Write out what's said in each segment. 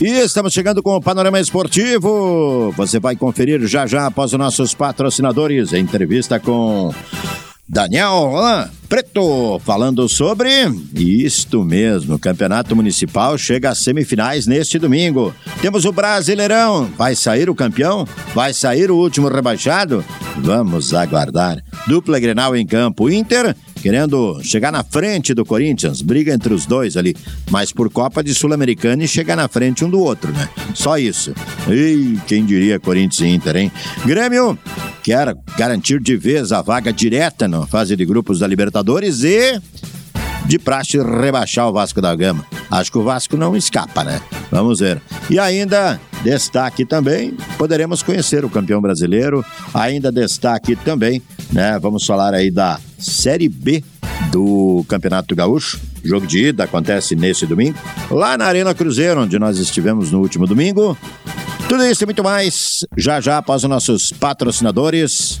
E estamos chegando com o Panorama Esportivo. Você vai conferir já já após os nossos patrocinadores. Entrevista com Daniel Roland Preto, falando sobre isto mesmo. Campeonato Municipal chega às semifinais neste domingo. Temos o Brasileirão. Vai sair o campeão? Vai sair o último rebaixado? Vamos aguardar. Dupla Grenal em campo. Inter querendo chegar na frente do Corinthians, briga entre os dois ali, mas por Copa de Sul-Americana e chegar na frente um do outro, né? Só isso. E quem diria Corinthians e Inter, hein? Grêmio quer garantir de vez a vaga direta na fase de grupos da Libertadores e de praxe rebaixar o Vasco da Gama. Acho que o Vasco não escapa, né? Vamos ver. E ainda destaque também, poderemos conhecer o campeão brasileiro. Ainda destaque também, né? Vamos falar aí da Série B do Campeonato Gaúcho. Jogo de ida acontece nesse domingo, lá na Arena Cruzeiro, onde nós estivemos no último domingo. Tudo isso e muito mais, já já após os nossos patrocinadores.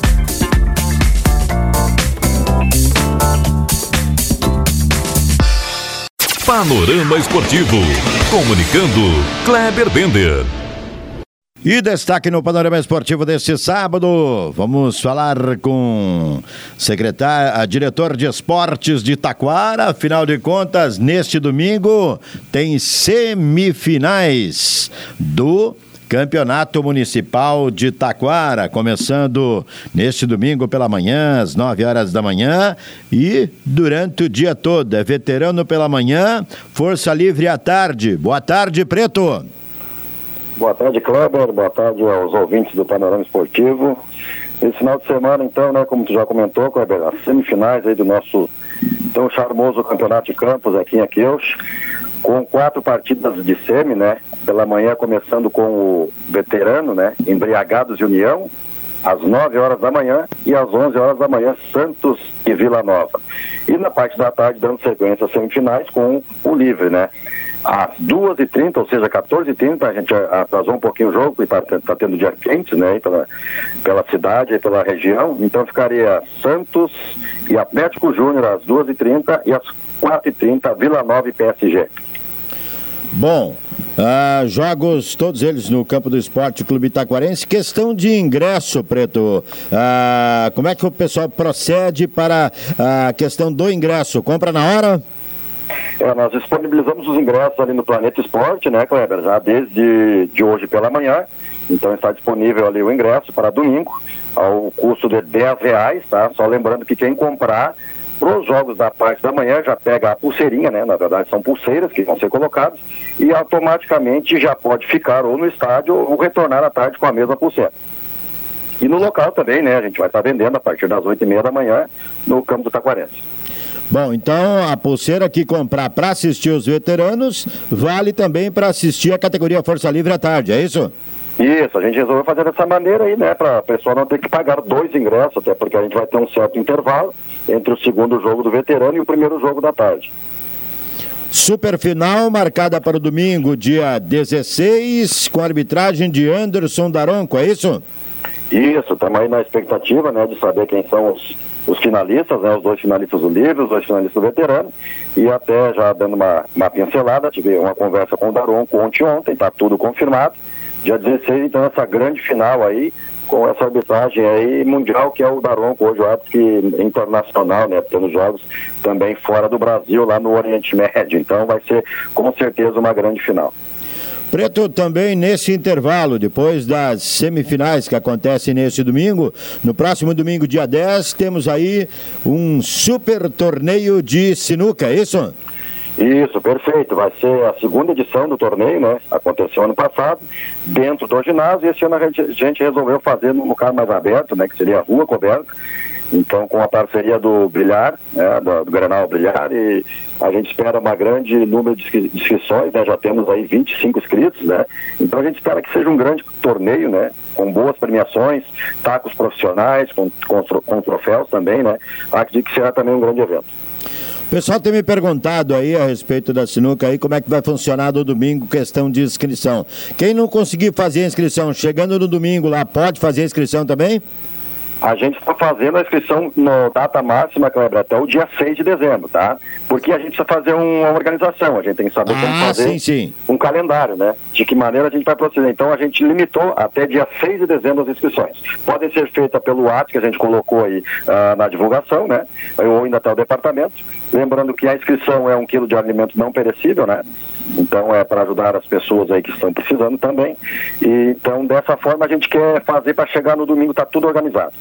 Panorama Esportivo. Comunicando, Kleber Bender. E destaque no panorama esportivo deste sábado, vamos falar com secretário, a diretor de esportes de Taquara. Afinal de contas, neste domingo tem semifinais do Campeonato Municipal de Taquara, começando neste domingo pela manhã, às 9 horas da manhã, e durante o dia todo. É veterano pela manhã, Força Livre à tarde. Boa tarde, Preto. Boa tarde, Kleber. Boa tarde aos ouvintes do Panorama Esportivo. Esse final de semana, então, né, como tu já comentou, Kleber, as semifinais aí do nosso tão charmoso Campeonato de Campos aqui em Aqueus com quatro partidas de semi, né? Pela manhã começando com o veterano, né? Embriagados de União, às 9 horas da manhã e às 11 horas da manhã Santos e Vila Nova. E na parte da tarde dando sequência às semifinais com o livre, né? Às 2h30, ou seja, 14h30, a gente atrasou um pouquinho o jogo, porque está tá tendo dia quente, né? Pela, pela cidade e pela região. Então ficaria Santos e Atlético Júnior às 2h30 e às 4h30 Vila Nova e PSG. Bom, ah, jogos, todos eles no campo do esporte Clube Itaquarense. Questão de ingresso, Preto. Ah, como é que o pessoal procede para a questão do ingresso? Compra na hora? É, nós disponibilizamos os ingressos ali no Planeta Esporte, né, Kleber? Já desde de hoje pela manhã. Então está disponível ali o ingresso para domingo, ao custo de 10 reais, tá? Só lembrando que quem comprar para os jogos da parte da manhã já pega a pulseirinha, né? Na verdade são pulseiras que vão ser colocadas e automaticamente já pode ficar ou no estádio ou retornar à tarde com a mesma pulseira. E no local também, né? A gente vai estar vendendo a partir das oito e meia da manhã no campo do Taquarense. Bom, então a pulseira que comprar para assistir os veteranos vale também para assistir a categoria Força Livre à tarde, é isso? Isso, a gente resolveu fazer dessa maneira aí, né, para a pessoa não ter que pagar dois ingressos, até porque a gente vai ter um certo intervalo entre o segundo jogo do veterano e o primeiro jogo da tarde. Super final marcada para o domingo, dia 16, com a arbitragem de Anderson Daronco, é isso? Isso, estamos aí na expectativa, né, de saber quem são os, os finalistas, né, os dois finalistas do livro, os dois finalistas do veterano, e até já dando uma, uma pincelada, tive uma conversa com o Daronco ontem ontem, está tudo confirmado, Dia 16, então, essa grande final aí, com essa arbitragem aí mundial, que é o Daronco, hoje o árbitro que, internacional, né, tendo jogos também fora do Brasil, lá no Oriente Médio. Então vai ser, com certeza, uma grande final. Preto, também nesse intervalo, depois das semifinais que acontecem nesse domingo, no próximo domingo, dia 10, temos aí um super torneio de sinuca, é isso? Isso, perfeito. Vai ser a segunda edição do torneio, né? Aconteceu ano passado, dentro do ginásio, e esse ano a gente, a gente resolveu fazer num lugar mais aberto, né? Que seria a rua coberta. Então, com a parceria do Brilhar, né, do, do Granal Brilhar, e a gente espera uma grande número de inscrições, né, já temos aí 25 inscritos, né, então a gente espera que seja um grande torneio, né, com boas premiações, tacos profissionais, com, com, com troféus também, né, acredito que será também um grande evento. O pessoal tem me perguntado aí a respeito da sinuca aí, como é que vai funcionar no domingo, questão de inscrição. Quem não conseguir fazer a inscrição, chegando no domingo lá, pode fazer a inscrição também? A gente está fazendo a inscrição no data máxima, Kleber, até o dia 6 de dezembro, tá? Porque a gente precisa fazer uma organização, a gente tem que saber ah, como fazer sim, sim. um calendário, né? De que maneira a gente vai proceder. Então a gente limitou até dia 6 de dezembro as inscrições. Podem ser feitas pelo WhatsApp, que a gente colocou aí uh, na divulgação, né? Ou ainda até o departamento. Lembrando que a inscrição é um quilo de alimento não perecível, né? Então é para ajudar as pessoas aí que estão precisando também. E, então dessa forma a gente quer fazer para chegar no domingo, tá tudo organizado.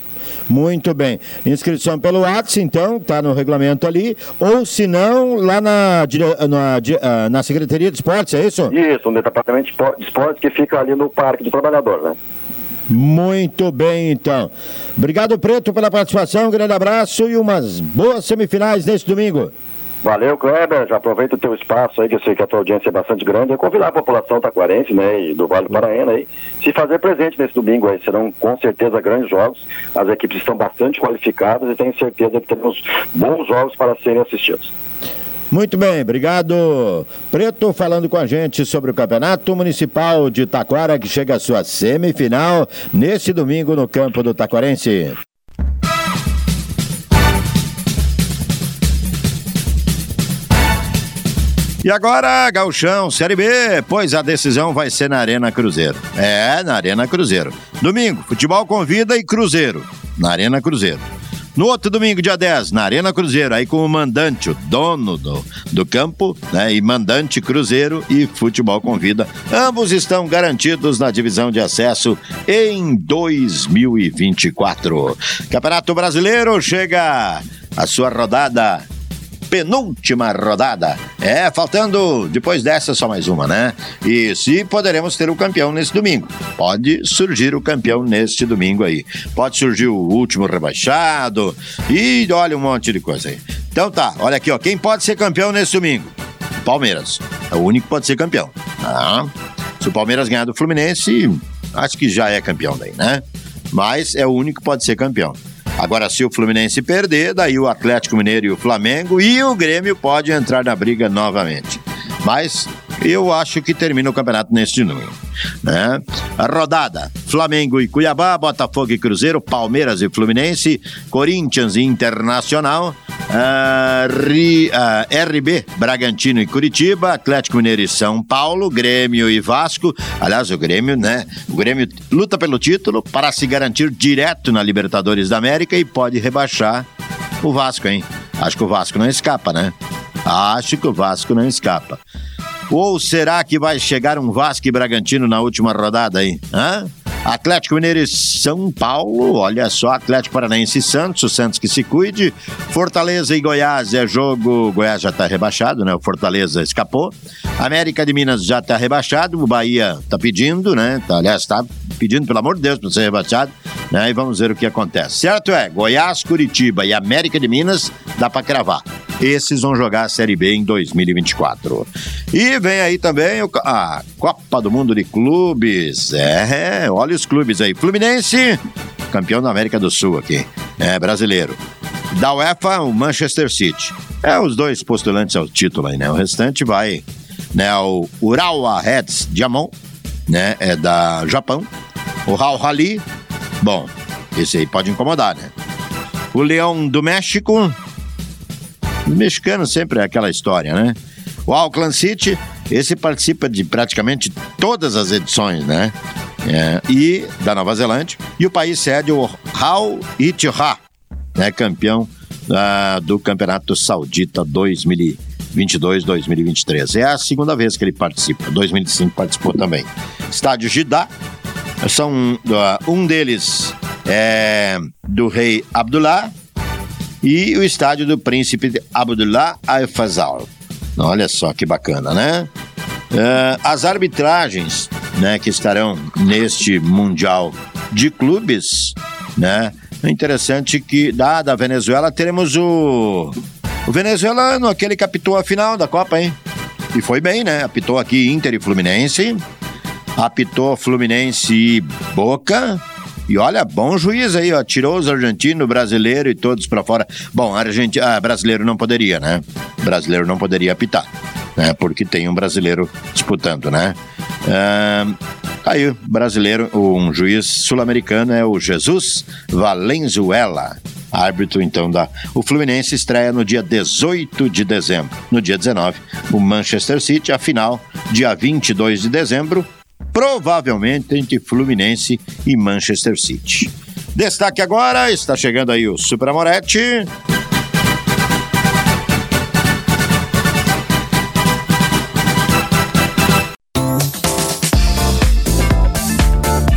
Muito bem. Inscrição pelo WhatsApp, então, está no regulamento ali. Ou se não, lá na, na, ah, na Secretaria de Esportes, é isso? Isso, no Departamento de Esportes que fica ali no Parque do Trabalhador, né? Muito bem, então. Obrigado, Preto, pela participação. Um grande abraço e umas boas semifinais neste domingo. Valeu, Kleber. Já aproveita o teu espaço aí, que eu sei que a tua audiência é bastante grande. E convidar a população taquarense, né, e do Vale do Paraíba aí, se fazer presente nesse domingo aí. Serão com certeza grandes jogos. As equipes estão bastante qualificadas e tenho certeza que teremos bons jogos para serem assistidos. Muito bem, obrigado. Preto falando com a gente sobre o Campeonato Municipal de Taquara, que chega à sua semifinal nesse domingo no campo do Taquarense. E agora, Gauchão, Série B, pois a decisão vai ser na Arena Cruzeiro. É, na Arena Cruzeiro. Domingo, futebol convida e Cruzeiro, na Arena Cruzeiro. No outro domingo, dia 10, na Arena Cruzeiro, aí com o mandante, o dono do, do campo, né? E mandante Cruzeiro e Futebol Convida. Ambos estão garantidos na divisão de acesso em 2024. Campeonato Brasileiro chega a sua rodada penúltima rodada. É, faltando depois dessa só mais uma, né? E se poderemos ter o campeão nesse domingo. Pode surgir o campeão neste domingo aí. Pode surgir o último rebaixado e olha um monte de coisa aí. Então tá, olha aqui, ó, quem pode ser campeão nesse domingo? Palmeiras. É o único que pode ser campeão. Ah, se o Palmeiras ganhar do Fluminense, acho que já é campeão daí, né? Mas é o único que pode ser campeão. Agora, se o Fluminense perder, daí o Atlético Mineiro e o Flamengo e o Grêmio pode entrar na briga novamente. Mas eu acho que termina o campeonato neste número. Né? A rodada: Flamengo e Cuiabá, Botafogo e Cruzeiro, Palmeiras e Fluminense, Corinthians e Internacional, uh, uh, ah, RB, Bragantino e Curitiba, Atlético Mineiro e São Paulo, Grêmio e Vasco. Aliás, o Grêmio, né? O Grêmio luta pelo título para se garantir direto na Libertadores da América e pode rebaixar o Vasco, hein? Acho que o Vasco não escapa, né? Acho que o Vasco não escapa. Ou será que vai chegar um Vasco e Bragantino na última rodada aí? Hã? Atlético Mineiro e São Paulo, olha só, Atlético Paranaense e Santos, o Santos que se cuide. Fortaleza e Goiás é jogo. Goiás já está rebaixado, né? O Fortaleza escapou. América de Minas já está rebaixado, o Bahia está pedindo, né? Tá, aliás, está pedindo, pelo amor de Deus, para ser rebaixado, né? E vamos ver o que acontece. Certo é, Goiás, Curitiba e América de Minas, dá para cravar. Esses vão jogar a Série B em 2024. E vem aí também a Copa do Mundo de Clubes. É, olha os clubes aí. Fluminense, campeão da América do Sul aqui, é brasileiro. Da UEFA, o Manchester City. É os dois postulantes ao título aí, né? O restante vai, né? O Urawa Reds Diamond, né? É da Japão. O Al Rally, bom, esse aí pode incomodar, né? O Leão do México, o mexicano sempre é aquela história, né? O Auckland City, esse participa de praticamente todas as edições, né? É, e da Nova Zelândia. E o país cede o Hal Itihad, né? Campeão uh, do Campeonato Saudita 2000 2022-2023. É a segunda vez que ele participa. 2005 participou também. Estádio Gidá. São um deles é do rei Abdullah e o estádio do príncipe Abdullah Al-Fazal. Olha só que bacana, né? Uh, as arbitragens né, que estarão neste Mundial de Clubes, né? É interessante que da, da Venezuela teremos o, o venezuelano, aquele que apitou a final da Copa, hein? E foi bem, né? Apitou aqui Inter e Fluminense, apitou Fluminense e Boca, e olha, bom juiz aí, ó. Tirou os argentinos, brasileiro e todos para fora. Bom, argentino, ah, brasileiro não poderia, né? Brasileiro não poderia apitar, né? Porque tem um brasileiro disputando, né? Ah, aí, brasileiro, um juiz sul-americano é o Jesus Valenzuela. Árbitro, então, da. O Fluminense estreia no dia 18 de dezembro. No dia 19, o Manchester City, a final, dia 22 de dezembro, provavelmente entre Fluminense e Manchester City. Destaque agora, está chegando aí o Super Amoretti.